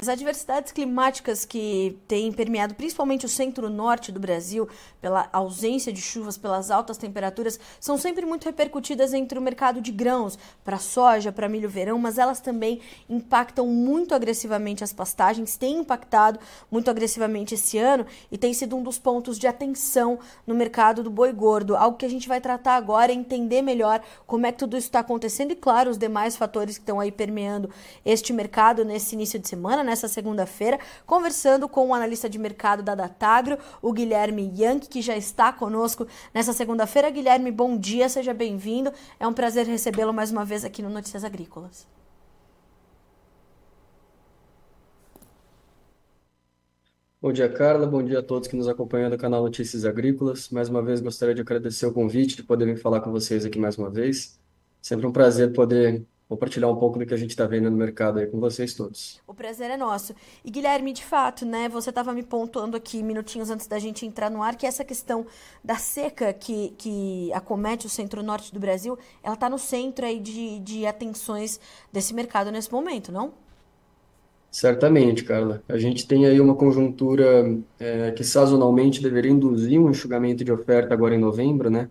As adversidades climáticas que têm permeado principalmente o centro-norte do Brasil, pela ausência de chuvas, pelas altas temperaturas, são sempre muito repercutidas entre o mercado de grãos, para soja, para milho verão, mas elas também impactam muito agressivamente as pastagens, têm impactado muito agressivamente esse ano e tem sido um dos pontos de atenção no mercado do boi gordo. Algo que a gente vai tratar agora é entender melhor como é que tudo isso está acontecendo e, claro, os demais fatores que estão aí permeando este mercado nesse início de semana, nessa segunda-feira, conversando com o analista de mercado da Datagro, o Guilherme Yankee, que já está conosco nessa segunda-feira. Guilherme, bom dia, seja bem-vindo. É um prazer recebê-lo mais uma vez aqui no Notícias Agrícolas. Bom dia, Carla. Bom dia a todos que nos acompanham do canal Notícias Agrícolas. Mais uma vez, gostaria de agradecer o convite de poder vir falar com vocês aqui mais uma vez. Sempre um prazer poder compartilhar um pouco do que a gente está vendo no mercado aí com vocês todos. O prazer é nosso. E Guilherme, de fato, né, você estava me pontuando aqui minutinhos antes da gente entrar no ar que essa questão da seca que, que acomete o centro-norte do Brasil, ela está no centro aí de, de atenções desse mercado nesse momento, não? Certamente, Carla. A gente tem aí uma conjuntura é, que sazonalmente deveria induzir um enxugamento de oferta agora em novembro, né?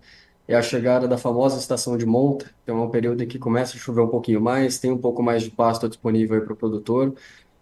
É a chegada da famosa estação de monta, então é um período em que começa a chover um pouquinho mais, tem um pouco mais de pasto disponível para o produtor,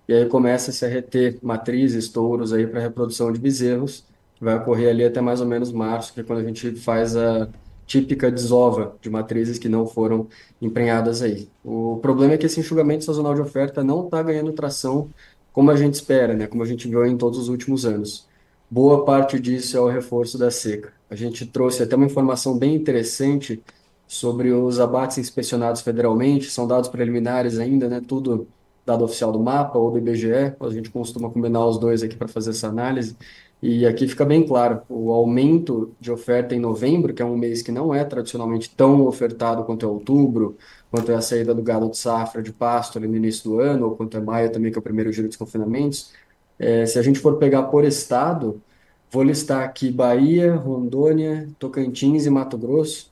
e aí começa -se a reter matrizes, touros aí para reprodução de bezerros, que vai ocorrer ali até mais ou menos março, que é quando a gente faz a típica desova de matrizes que não foram emprenhadas aí. O problema é que esse enxugamento sazonal de oferta não está ganhando tração como a gente espera, né? Como a gente viu em todos os últimos anos. Boa parte disso é o reforço da seca. A gente trouxe até uma informação bem interessante sobre os abates inspecionados federalmente, são dados preliminares ainda, né? Tudo dado oficial do mapa ou do IBGE, a gente costuma combinar os dois aqui para fazer essa análise. E aqui fica bem claro, o aumento de oferta em novembro, que é um mês que não é tradicionalmente tão ofertado quanto é outubro, quanto é a saída do gado de safra de pasto ali no início do ano, ou quanto é maio também, que é o primeiro giro de confinamentos, é, se a gente for pegar por estado, Vou listar aqui Bahia, Rondônia, Tocantins e Mato Grosso.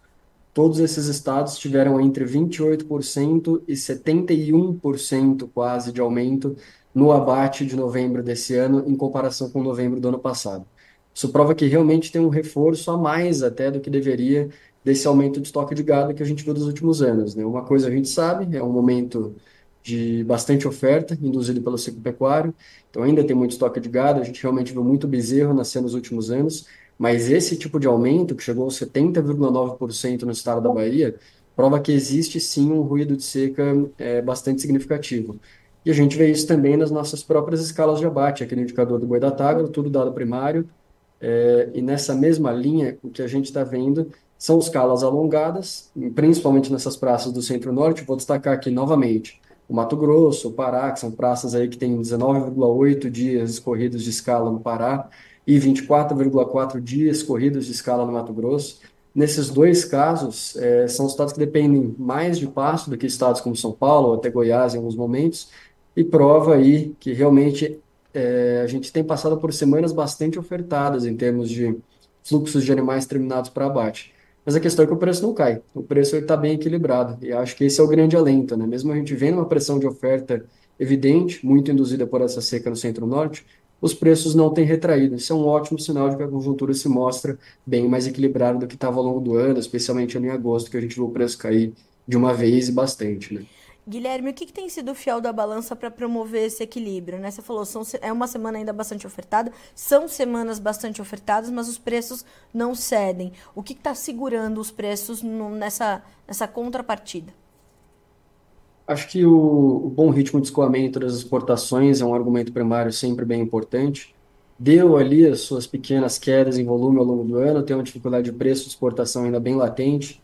Todos esses estados tiveram entre 28% e 71% quase de aumento no abate de novembro desse ano em comparação com novembro do ano passado. Isso prova que realmente tem um reforço a mais até do que deveria desse aumento de estoque de gado que a gente viu nos últimos anos. Né? Uma coisa a gente sabe, é um momento de bastante oferta, induzido pelo ciclo pecuário. Então ainda tem muito estoque de gado, a gente realmente viu muito bezerro nascer nos últimos anos, mas esse tipo de aumento, que chegou a 70,9% no estado da Bahia, prova que existe sim um ruído de seca é, bastante significativo. E a gente vê isso também nas nossas próprias escalas de abate, aqui no indicador do boi da tagra, tudo dado primário, é, e nessa mesma linha, o que a gente está vendo são escalas alongadas, principalmente nessas praças do centro-norte, vou destacar aqui novamente o Mato Grosso, o Pará, que são praças aí que têm 19,8 dias corridos de escala no Pará e 24,4 dias corridos de escala no Mato Grosso. Nesses dois casos, é, são estados que dependem mais de pasto do que estados como São Paulo, ou até Goiás em alguns momentos, e prova aí que realmente é, a gente tem passado por semanas bastante ofertadas em termos de fluxos de animais terminados para abate. Mas a questão é que o preço não cai. O preço está bem equilibrado. E acho que esse é o grande alento, né? Mesmo a gente vendo uma pressão de oferta evidente, muito induzida por essa seca no centro-norte, os preços não têm retraído. Isso é um ótimo sinal de que a conjuntura se mostra bem mais equilibrada do que estava ao longo do ano, especialmente em agosto, que a gente viu o preço cair de uma vez e bastante, né? Guilherme, o que, que, tem sido o fiel da balança para promover esse equilíbrio? Né? Você falou, são, é uma semana ainda bastante ofertada, são semanas bastante ofertadas, mas os preços não cedem. O que está segurando os preços no, nessa, nessa contrapartida? Acho que o, o, bom ritmo de escoamento das exportações é um argumento primário sempre bem importante. Deu ali as suas pequenas quedas em volume ao longo do ano, tem uma dificuldade de preço de exportação ainda bem latente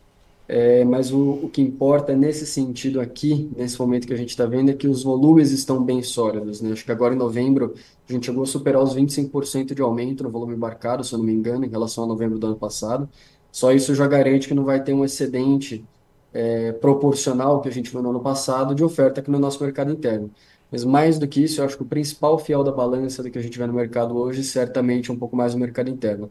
é, mas o, o que importa nesse sentido aqui, nesse momento que a gente está vendo, é que os volumes estão bem sólidos. Né? Acho que agora em novembro a gente chegou a superar os 25% de aumento no volume embarcado, se eu não me engano, em relação a novembro do ano passado. Só isso já garante que não vai ter um excedente é, proporcional que a gente viu no ano passado de oferta aqui no nosso mercado interno. Mas mais do que isso, eu acho que o principal fiel da balança do que a gente vê no mercado hoje, certamente é um pouco mais o mercado interno.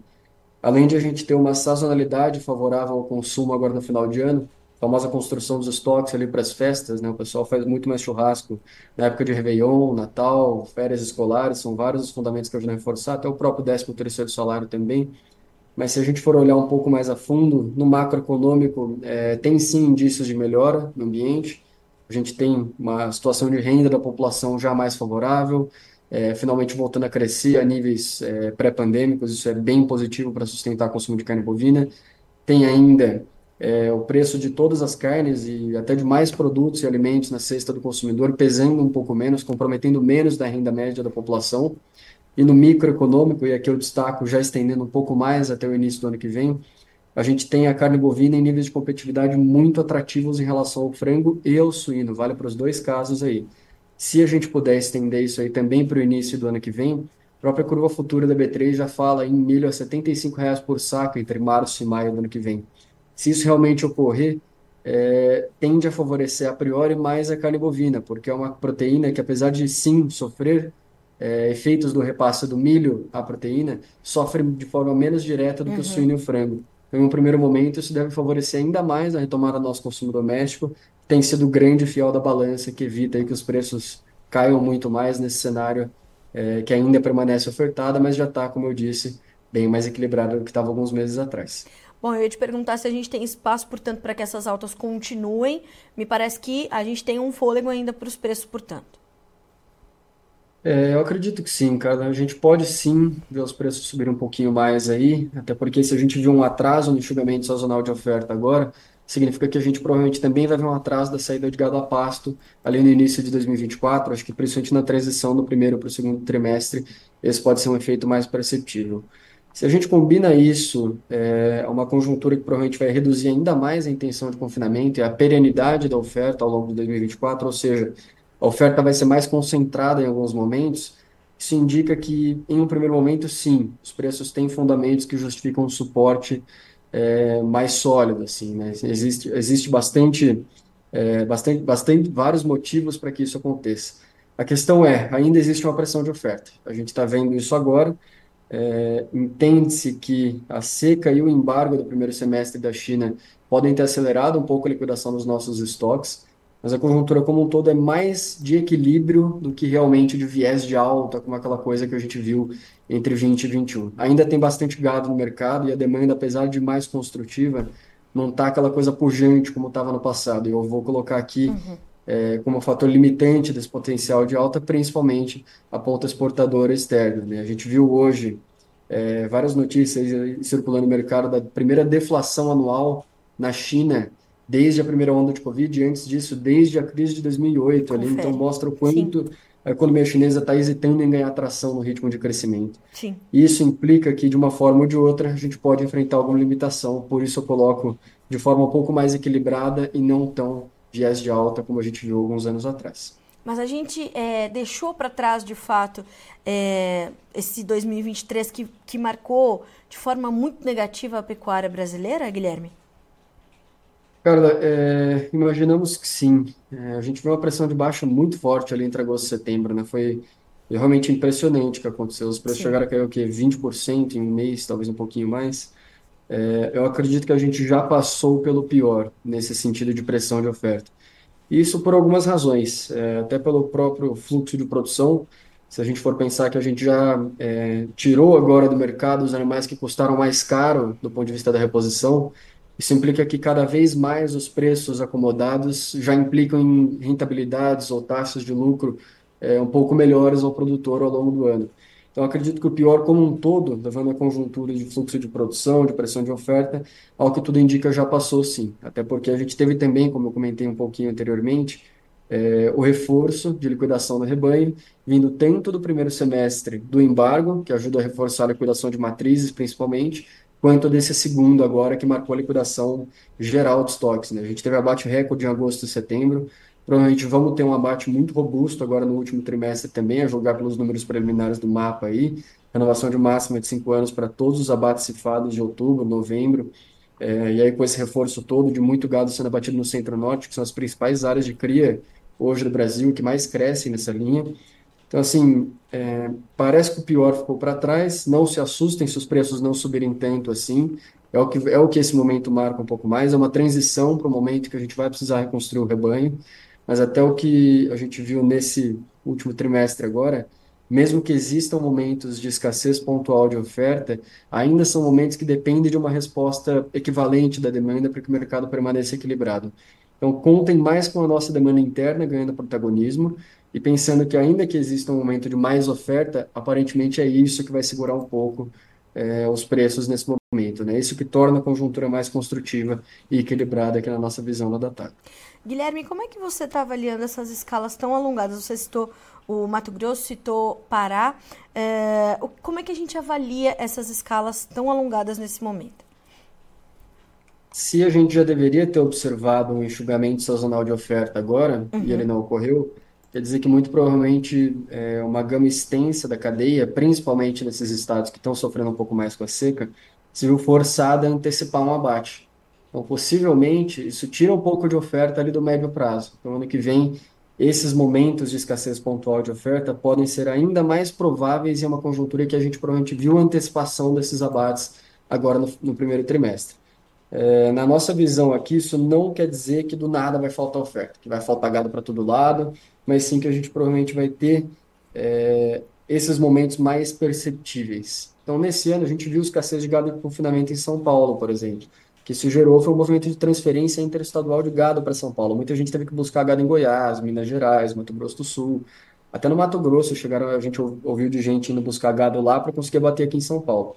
Além de a gente ter uma sazonalidade favorável ao consumo agora no final de ano, famosa construção dos estoques ali para as festas, né? O pessoal faz muito mais churrasco na época de Réveillon, Natal, férias escolares, são vários os fundamentos que ajudam a reforçar, até o próprio 13 terceiro salário também. Mas se a gente for olhar um pouco mais a fundo, no macroeconômico, é, tem sim indícios de melhora no ambiente. A gente tem uma situação de renda da população já mais favorável, é, finalmente voltando a crescer a níveis é, pré-pandêmicos, isso é bem positivo para sustentar o consumo de carne bovina. Tem ainda é, o preço de todas as carnes e até de mais produtos e alimentos na cesta do consumidor pesando um pouco menos, comprometendo menos da renda média da população. E no microeconômico, e aqui eu destaco já estendendo um pouco mais até o início do ano que vem, a gente tem a carne bovina em níveis de competitividade muito atrativos em relação ao frango e ao suíno, vale para os dois casos aí. Se a gente puder estender isso aí também para o início do ano que vem, a própria curva futura da B3 já fala em milho a 75 reais por saco entre março e maio do ano que vem. Se isso realmente ocorrer, é, tende a favorecer a priori mais a carne bovina, porque é uma proteína que, apesar de sim sofrer é, efeitos do repasse do milho à proteína, sofre de forma menos direta do que o uhum. suíno e o frango. Então, em um primeiro momento, isso deve favorecer ainda mais a retomada do nosso consumo doméstico, tem sido o grande fiel da balança que evita aí que os preços caiam muito mais nesse cenário é, que ainda permanece ofertada, mas já está, como eu disse, bem mais equilibrado do que estava alguns meses atrás. Bom, eu ia te perguntar se a gente tem espaço, portanto, para que essas altas continuem. Me parece que a gente tem um fôlego ainda para os preços, portanto. É, eu acredito que sim, cara. A gente pode sim ver os preços subirem um pouquinho mais aí, até porque se a gente viu um atraso no enxugamento sazonal de oferta agora, significa que a gente provavelmente também vai ver um atraso da saída de gado a pasto ali no início de 2024. Acho que principalmente na transição do primeiro para o segundo trimestre, esse pode ser um efeito mais perceptível. Se a gente combina isso é, uma conjuntura que provavelmente vai reduzir ainda mais a intenção de confinamento e a perenidade da oferta ao longo de 2024, ou seja, a oferta vai ser mais concentrada em alguns momentos, isso indica que, em um primeiro momento, sim, os preços têm fundamentos que justificam um suporte é, mais sólido, assim, né? Existe, existe bastante, é, bastante, bastante, vários motivos para que isso aconteça. A questão é, ainda existe uma pressão de oferta. A gente está vendo isso agora. É, Entende-se que a seca e o embargo do primeiro semestre da China podem ter acelerado um pouco a liquidação dos nossos estoques mas a conjuntura como um todo é mais de equilíbrio do que realmente de viés de alta, como aquela coisa que a gente viu entre 20 e 21. Ainda tem bastante gado no mercado e a demanda, apesar de mais construtiva, não está aquela coisa pujante como estava no passado. Eu vou colocar aqui uhum. é, como fator limitante desse potencial de alta, principalmente a ponta exportadora externa. Né? A gente viu hoje é, várias notícias circulando no mercado da primeira deflação anual na China desde a primeira onda de Covid, antes disso, desde a crise de 2008 ali, então mostra o quanto Sim. a economia chinesa está hesitando em ganhar atração no ritmo de crescimento. Sim. Isso implica que, de uma forma ou de outra, a gente pode enfrentar alguma limitação, por isso eu coloco de forma um pouco mais equilibrada e não tão viés de alta como a gente viu alguns anos atrás. Mas a gente é, deixou para trás, de fato, é, esse 2023 que, que marcou de forma muito negativa a pecuária brasileira, Guilherme? Cara, é, imaginamos que sim. É, a gente viu uma pressão de baixa muito forte ali entre agosto e setembro, né? Foi realmente impressionante o que aconteceu. Os preços Sim. chegaram a cair o quê? 20% em um mês, talvez um pouquinho mais. É, eu acredito que a gente já passou pelo pior nesse sentido de pressão de oferta. Isso por algumas razões, é, até pelo próprio fluxo de produção. Se a gente for pensar que a gente já é, tirou agora do mercado os animais que custaram mais caro do ponto de vista da reposição, isso implica que cada vez mais os preços acomodados já implicam em rentabilidades ou taxas de lucro é, um pouco melhores ao produtor ao longo do ano. Então, acredito que o pior como um todo, levando a conjuntura de fluxo de produção, de pressão de oferta, ao que tudo indica já passou sim. Até porque a gente teve também, como eu comentei um pouquinho anteriormente, é, o reforço de liquidação do rebanho, vindo tanto do primeiro semestre do embargo, que ajuda a reforçar a liquidação de matrizes principalmente, quanto desse segundo agora, que marcou a liquidação geral de estoques. Né? A gente teve abate recorde em agosto e setembro, provavelmente vamos ter um abate muito robusto agora no último trimestre também, a julgar pelos números preliminares do mapa aí, renovação de máxima de cinco anos para todos os abates cifados de outubro, novembro, é, e aí com esse reforço todo de muito gado sendo abatido no centro-norte, que são as principais áreas de cria hoje do Brasil, que mais crescem nessa linha, então, assim, é, parece que o pior ficou para trás. Não se assustem se os preços não subirem tanto assim. É o que, é o que esse momento marca um pouco mais, é uma transição para o momento que a gente vai precisar reconstruir o rebanho, mas até o que a gente viu nesse último trimestre agora, mesmo que existam momentos de escassez pontual de oferta, ainda são momentos que dependem de uma resposta equivalente da demanda para que o mercado permaneça equilibrado. Então, contem mais com a nossa demanda interna ganhando protagonismo e pensando que ainda que exista um momento de mais oferta, aparentemente é isso que vai segurar um pouco é, os preços nesse momento, né? Isso que torna a conjuntura mais construtiva e equilibrada aqui na nossa visão da Datac. Guilherme, como é que você está avaliando essas escalas tão alongadas? Você citou o Mato Grosso, citou Pará. É, como é que a gente avalia essas escalas tão alongadas nesse momento? Se a gente já deveria ter observado um enxugamento sazonal de oferta agora, uhum. e ele não ocorreu, quer dizer que muito provavelmente é, uma gama extensa da cadeia, principalmente nesses estados que estão sofrendo um pouco mais com a seca, se viu forçada a antecipar um abate. Então, possivelmente, isso tira um pouco de oferta ali do médio prazo. Então, ano que vem, esses momentos de escassez pontual de oferta podem ser ainda mais prováveis em uma conjuntura que a gente provavelmente viu antecipação desses abates agora no, no primeiro trimestre. É, na nossa visão aqui, isso não quer dizer que do nada vai faltar oferta, que vai faltar gado para todo lado, mas sim que a gente provavelmente vai ter é, esses momentos mais perceptíveis. Então, nesse ano, a gente viu escassez de gado em confinamento em São Paulo, por exemplo que isso gerou foi um movimento de transferência interestadual de gado para São Paulo. Muita gente teve que buscar gado em Goiás, Minas Gerais, Mato Grosso do Sul. Até no Mato Grosso chegaram, a gente ouviu de gente indo buscar gado lá para conseguir bater aqui em São Paulo.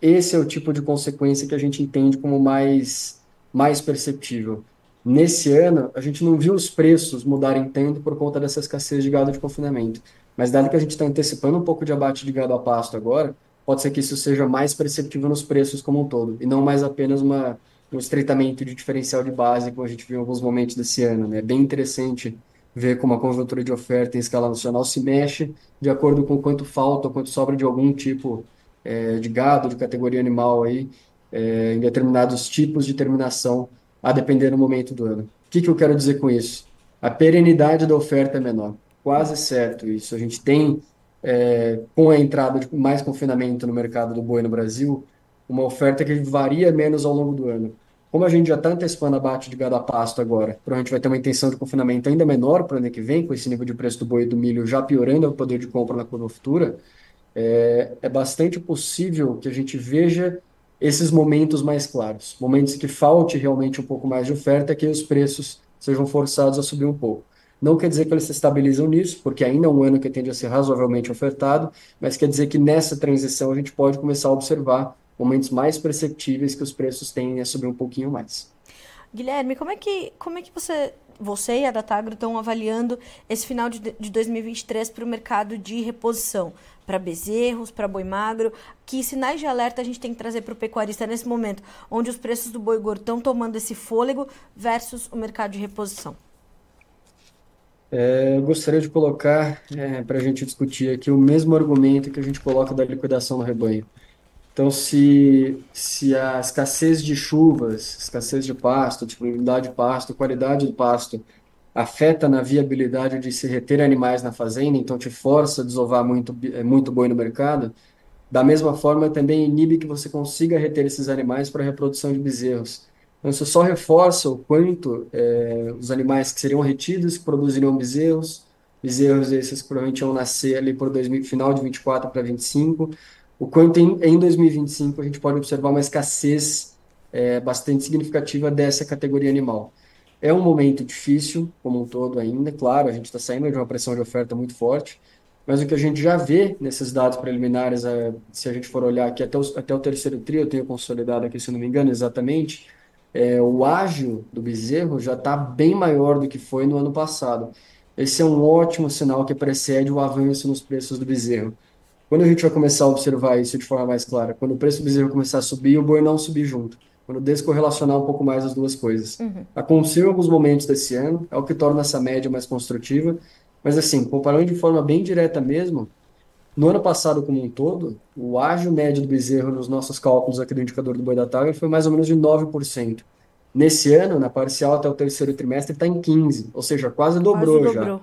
Esse é o tipo de consequência que a gente entende como mais, mais perceptível. Nesse ano, a gente não viu os preços mudarem tanto por conta dessa escassez de gado de confinamento. Mas dado que a gente está antecipando um pouco de abate de gado a pasto agora, pode ser que isso seja mais perceptível nos preços como um todo, e não mais apenas uma, um estreitamento de diferencial de base, como a gente viu em alguns momentos desse ano. Né? É bem interessante ver como a conjuntura de oferta em escala nacional se mexe de acordo com quanto falta, quanto sobra de algum tipo é, de gado, de categoria animal aí, é, em determinados tipos de terminação, a depender do momento do ano. O que, que eu quero dizer com isso? A perenidade da oferta é menor. Quase certo isso. A gente tem é, com a entrada de mais confinamento no mercado do boi no Brasil, uma oferta que varia menos ao longo do ano. Como a gente já está antecipando abate de gado a pasto agora, provavelmente vai ter uma intenção de confinamento ainda menor para o ano que vem, com esse nível de preço do boi e do milho já piorando o poder de compra na curva futura, é, é bastante possível que a gente veja esses momentos mais claros, momentos que falte realmente um pouco mais de oferta, que os preços sejam forçados a subir um pouco. Não quer dizer que eles se estabilizam nisso, porque ainda é um ano que tende a ser razoavelmente ofertado, mas quer dizer que nessa transição a gente pode começar a observar momentos mais perceptíveis que os preços tendem a subir um pouquinho mais. Guilherme, como é que, como é que você, você e a Datagro estão avaliando esse final de, de 2023 para o mercado de reposição? Para bezerros, para boi magro? Que sinais de alerta a gente tem que trazer para o pecuarista nesse momento, onde os preços do boi gordo estão tomando esse fôlego versus o mercado de reposição? É, eu gostaria de colocar é, para a gente discutir aqui o mesmo argumento que a gente coloca da liquidação no rebanho. Então, se, se a escassez de chuvas, escassez de pasto, disponibilidade de pasto, qualidade do pasto afeta na viabilidade de se reter animais na fazenda, então te força a desovar muito, é, muito boi no mercado, da mesma forma também inibe que você consiga reter esses animais para a reprodução de bezerros. Então, isso só reforça o quanto é, os animais que seriam retidos, produziriam bezerros, bezerros esses que provavelmente iam nascer ali por 2000, final de 24 para 25, o quanto em, em 2025 a gente pode observar uma escassez é, bastante significativa dessa categoria animal. É um momento difícil, como um todo ainda, claro, a gente está saindo de uma pressão de oferta muito forte, mas o que a gente já vê nesses dados preliminares, é, se a gente for olhar aqui até o, até o terceiro trio, eu tenho consolidado aqui, se não me engano, exatamente, é, o ágio do bezerro já está bem maior do que foi no ano passado. Esse é um ótimo sinal que precede o avanço nos preços do bezerro. Quando a gente vai começar a observar isso de forma mais clara? Quando o preço do bezerro começar a subir, o boi não subir junto. Quando descorrelacionar um pouco mais as duas coisas. Uhum. Aconteceu em alguns momentos desse ano, é o que torna essa média mais construtiva. Mas assim, comparando de forma bem direta mesmo, no ano passado como um todo, o ágio médio do bezerro nos nossos cálculos aqui do indicador do boi da Tiger foi mais ou menos de 9%. Nesse ano, na parcial até o terceiro trimestre, está em 15%, ou seja, quase dobrou, quase dobrou. já.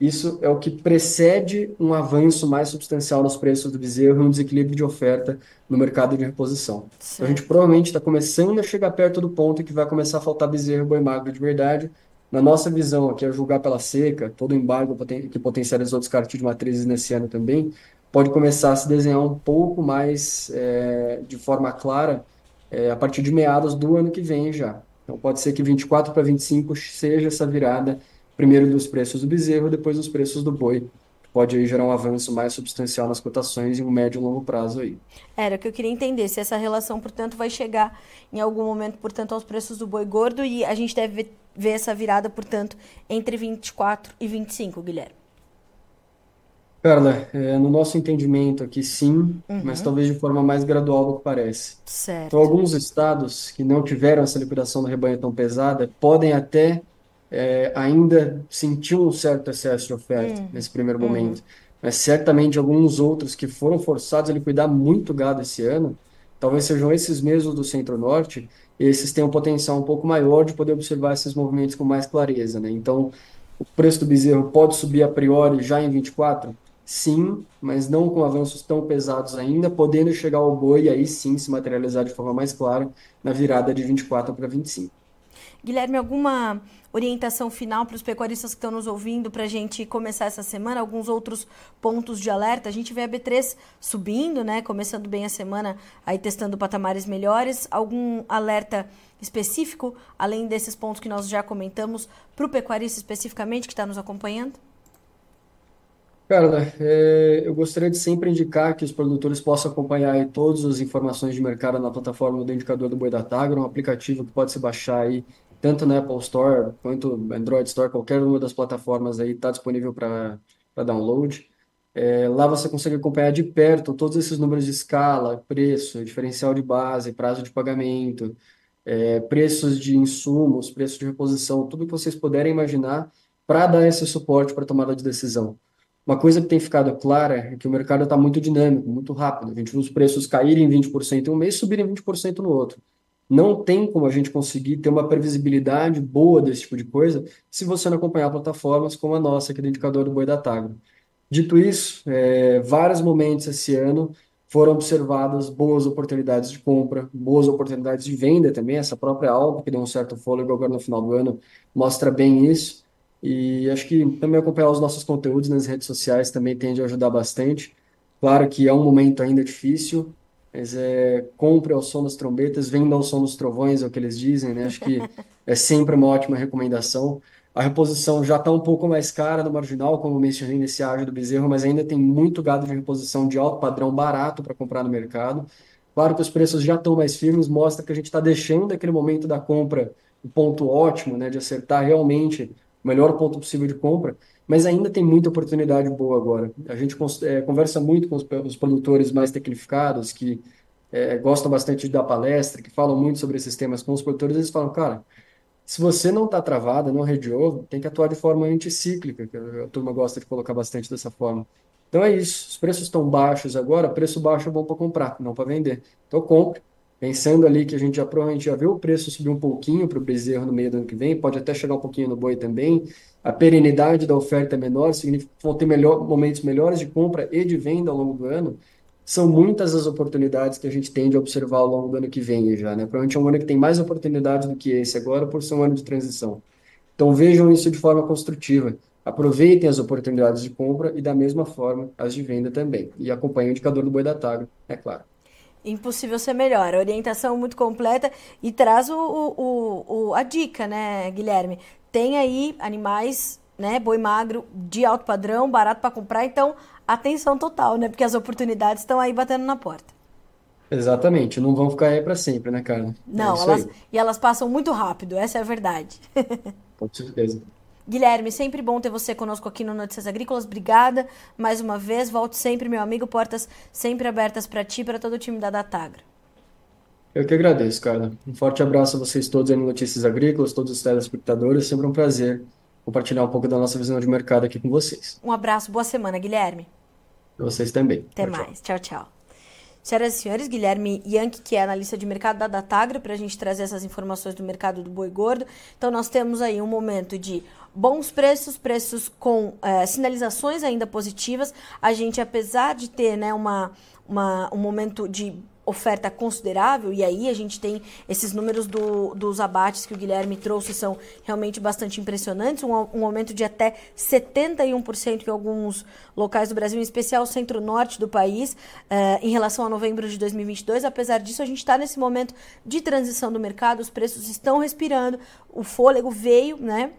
Isso é o que precede um avanço mais substancial nos preços do bezerro e um desequilíbrio de oferta no mercado de reposição. Então, a gente provavelmente está começando a chegar perto do ponto em que vai começar a faltar bezerro e boi magro de verdade. Na nossa visão aqui, a julgar pela seca, todo o embargo que potencializou o descarte de matrizes nesse ano também, pode começar a se desenhar um pouco mais eh, de forma clara eh, a partir de meados do ano que vem já. Então, pode ser que 24 para 25 seja essa virada primeiro dos preços do bezerro, depois dos preços do boi. Pode aí gerar um avanço mais substancial nas cotações em um médio e longo prazo aí. Era o que eu queria entender, se essa relação, portanto, vai chegar em algum momento, portanto, aos preços do boi gordo e a gente deve ver, essa virada, portanto, entre 24 e 25, Guilherme. Carla, é, no nosso entendimento aqui, sim, mas Uhum. talvez de forma mais gradual do que parece. Então, Certo. alguns estados que não tiveram essa liquidação do rebanho tão pesada podem até é, ainda sentir um certo excesso de oferta nesse primeiro Uhum. momento, mas certamente alguns outros que foram forçados a liquidar muito gado esse ano, talvez sejam esses mesmos do Centro-Norte, esses têm um potencial um pouco maior de poder observar esses movimentos com mais clareza, né? Então, o preço do bezerro pode subir a priori já em 24? Sim, mas não com avanços tão pesados ainda, podendo chegar ao boi e aí sim se materializar de forma mais clara na virada de 24 para 25. Guilherme, alguma orientação final para os pecuaristas que estão nos ouvindo para a gente começar essa semana? Alguns outros pontos de alerta? A gente vê a B3 subindo, né? Começando bem a semana, aí testando patamares melhores. Algum alerta específico, além desses pontos que nós já comentamos, para o pecuarista especificamente que está nos acompanhando? Carla, é, eu gostaria de sempre indicar que os produtores possam acompanhar todas as informações de mercado na plataforma do Indicador do Boi da Tagra, um aplicativo que pode se baixar aí tanto na Apple Store quanto Android Store, qualquer uma das plataformas aí está disponível para download. É, lá você consegue acompanhar de perto todos esses números de escala, preço, diferencial de base, prazo de pagamento, é, preços de insumos, preço de reposição, tudo que vocês puderem imaginar para dar esse suporte para tomada de decisão. Uma coisa que tem ficado clara é que o mercado está muito dinâmico, muito rápido. A gente viu os preços caírem 20% em um mês e subirem 20% no outro. Não tem como a gente conseguir ter uma previsibilidade boa desse tipo de coisa se você não acompanhar plataformas como a nossa, aqui do Indicador do Boi da Tagra. Dito isso, é, vários momentos esse ano foram observadas boas oportunidades de compra, boas oportunidades de venda também. Essa própria alta, que deu um certo fôlego agora no final do ano, mostra bem isso. E acho que também acompanhar os nossos conteúdos nas redes sociais também tende a ajudar bastante. Claro que é um momento ainda difícil, mas é, compre ao som das trombetas, venda ao som dos trovões, é o que eles dizem, né? Acho que é sempre uma ótima recomendação. A reposição já está um pouco mais cara no marginal, como eu mencionei nesse ágio do bezerro, mas ainda tem muito gado de reposição de alto padrão barato para comprar no mercado. Claro que os preços já estão mais firmes, mostra que a gente está deixando aquele momento da compra o ponto ótimo, né, de acertar realmente o melhor ponto possível de compra, mas ainda tem muita oportunidade boa agora. A gente eh, conversa muito com os, os produtores mais tecnificados, que eh, gostam bastante de dar palestra, que falam muito sobre esses temas com os produtores, eles falam, cara, se você não está travada, não redeou, tem que atuar de forma anticíclica, que a turma gosta de colocar bastante dessa forma. Então é isso, os preços estão baixos agora, preço baixo é bom para comprar, não para vender. Então compre, pensando ali que a gente já provavelmente já viu o preço subir um pouquinho para o bezerro no meio do ano que vem, pode até chegar um pouquinho no boi também. A perenidade da oferta é menor, significa que vão ter melhor, momentos melhores de compra e de venda ao longo do ano. São muitas as oportunidades que a gente tende a observar ao longo do ano que vem já, né? Provavelmente é um ano que tem mais oportunidades do que esse agora, por ser um ano de transição. Então vejam isso de forma construtiva. Aproveitem as oportunidades de compra e, da mesma forma, as de venda também. E acompanhem o indicador do boi da tagra, é claro. Impossível ser melhor. A orientação muito completa e traz o, o, o- a dica, né, Guilherme? Tem aí animais, né, boi magro de alto padrão, barato para comprar, então atenção total, né? Porque as oportunidades estão aí batendo na porta. Exatamente, não vão ficar aí para sempre, né, cara? É Não, isso elas e elas passam muito rápido, essa é a verdade. com certeza. Guilherme, sempre bom ter você conosco aqui no Notícias Agrícolas. Obrigada mais uma vez. Volte sempre, meu amigo. Portas sempre abertas para ti e para todo o time da Datagra. Eu que agradeço, cara. Um forte abraço a vocês todos aí no Notícias Agrícolas, todos os telespectadores. Sempre um prazer compartilhar um pouco da nossa visão de mercado aqui com vocês. Um abraço, boa semana, Guilherme. Pra vocês também. Até Tchau, mais. Tchau, tchau. Senhoras e senhores, Guilherme Yankee, que é analista de mercado da Datagro, para a gente trazer essas informações do mercado do boi gordo. Então, nós temos aí um momento de bons preços, preços com é, sinalizações ainda positivas. A gente, apesar de ter né, uma, uma, um momento de oferta considerável, e aí a gente tem esses números do, dos abates que o Guilherme trouxe, são realmente bastante impressionantes, um, um aumento de até 71% em alguns locais do Brasil, em especial o centro-norte do país, uh, em relação a novembro de 2022. Apesar disso, a gente está nesse momento de transição do mercado, os preços estão respirando, o fôlego veio, né?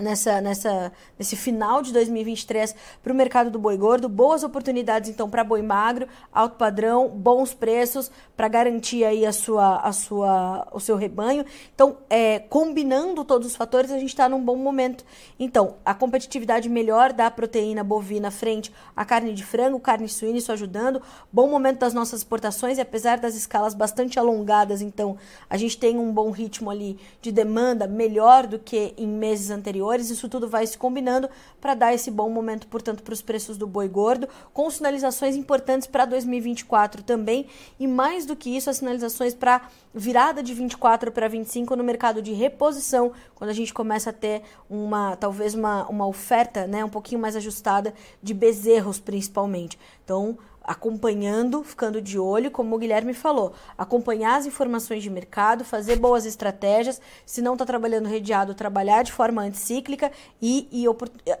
Nessa, nessa, nesse final de 2023 para o mercado do boi gordo. Boas oportunidades, então, para boi magro, alto padrão, bons preços para garantir aí a sua, a sua, o seu rebanho. Então, é, combinando todos os fatores, a gente está num bom momento. Então, a competitividade melhor da proteína bovina frente à carne de frango, carne suína, isso ajudando. Bom momento das nossas exportações, e apesar das escalas bastante alongadas, então, a gente tem um bom ritmo ali de demanda melhor do que em meses anteriores anteriores, isso tudo vai se combinando para dar esse bom momento, portanto, para os preços do boi gordo, com sinalizações importantes para 2024 também, e mais do que isso, as sinalizações para virada de 24 para 25 no mercado de reposição, quando a gente começa a ter uma, talvez uma, uma oferta, né, um pouquinho mais ajustada de bezerros principalmente. Então, acompanhando, ficando de olho, como o Guilherme falou, acompanhar as informações de mercado, fazer boas estratégias, se não está trabalhando redeado, trabalhar de forma anticíclica e, e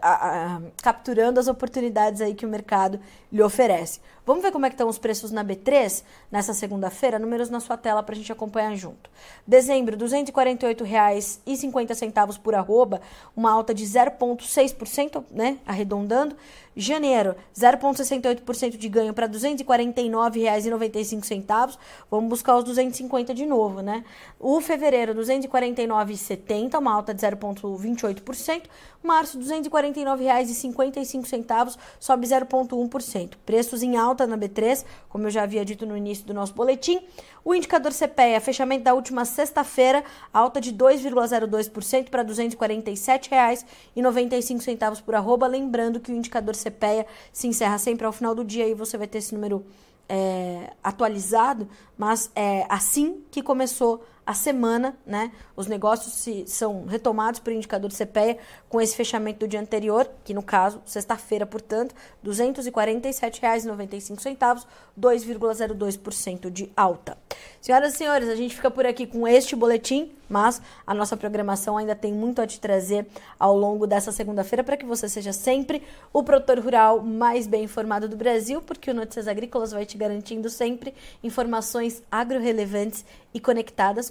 a, a, capturando as oportunidades aí que o mercado lhe oferece. Vamos ver como é que estão os preços na B3 nessa segunda-feira? Números na sua tela para a gente acompanhar junto. Dezembro, R$ 248,50 por arroba, uma alta de 0,6%, né? Arredondando. Janeiro, 0,68% de ganho para R$ 249,95. Vamos buscar os 250 de novo, né? O fevereiro, R$ 249,70, uma alta de 0,28%. Março, R$ 249,55, sobe 0,1%. Preços em alta na B3, como eu já havia dito no início do nosso boletim. O indicador CPEA, fechamento da última sexta-feira, alta de 2,02% para R$ 247,95 por arroba. Lembrando que o indicador CPEA se encerra sempre ao final do dia e você vai ter esse número é, atualizado, mas é assim que começou a semana, né? Os negócios se, são retomados por indicador CPEA com esse fechamento do dia anterior, que no caso, sexta-feira, portanto, R$ 247,95, 2,02% de alta. Senhoras e senhores, a gente fica por aqui com este boletim, mas a nossa programação ainda tem muito a te trazer ao longo dessa segunda-feira para que você seja sempre o produtor rural mais bem informado do Brasil, porque o Notícias Agrícolas vai te garantindo sempre informações agro-relevantes e conectadas.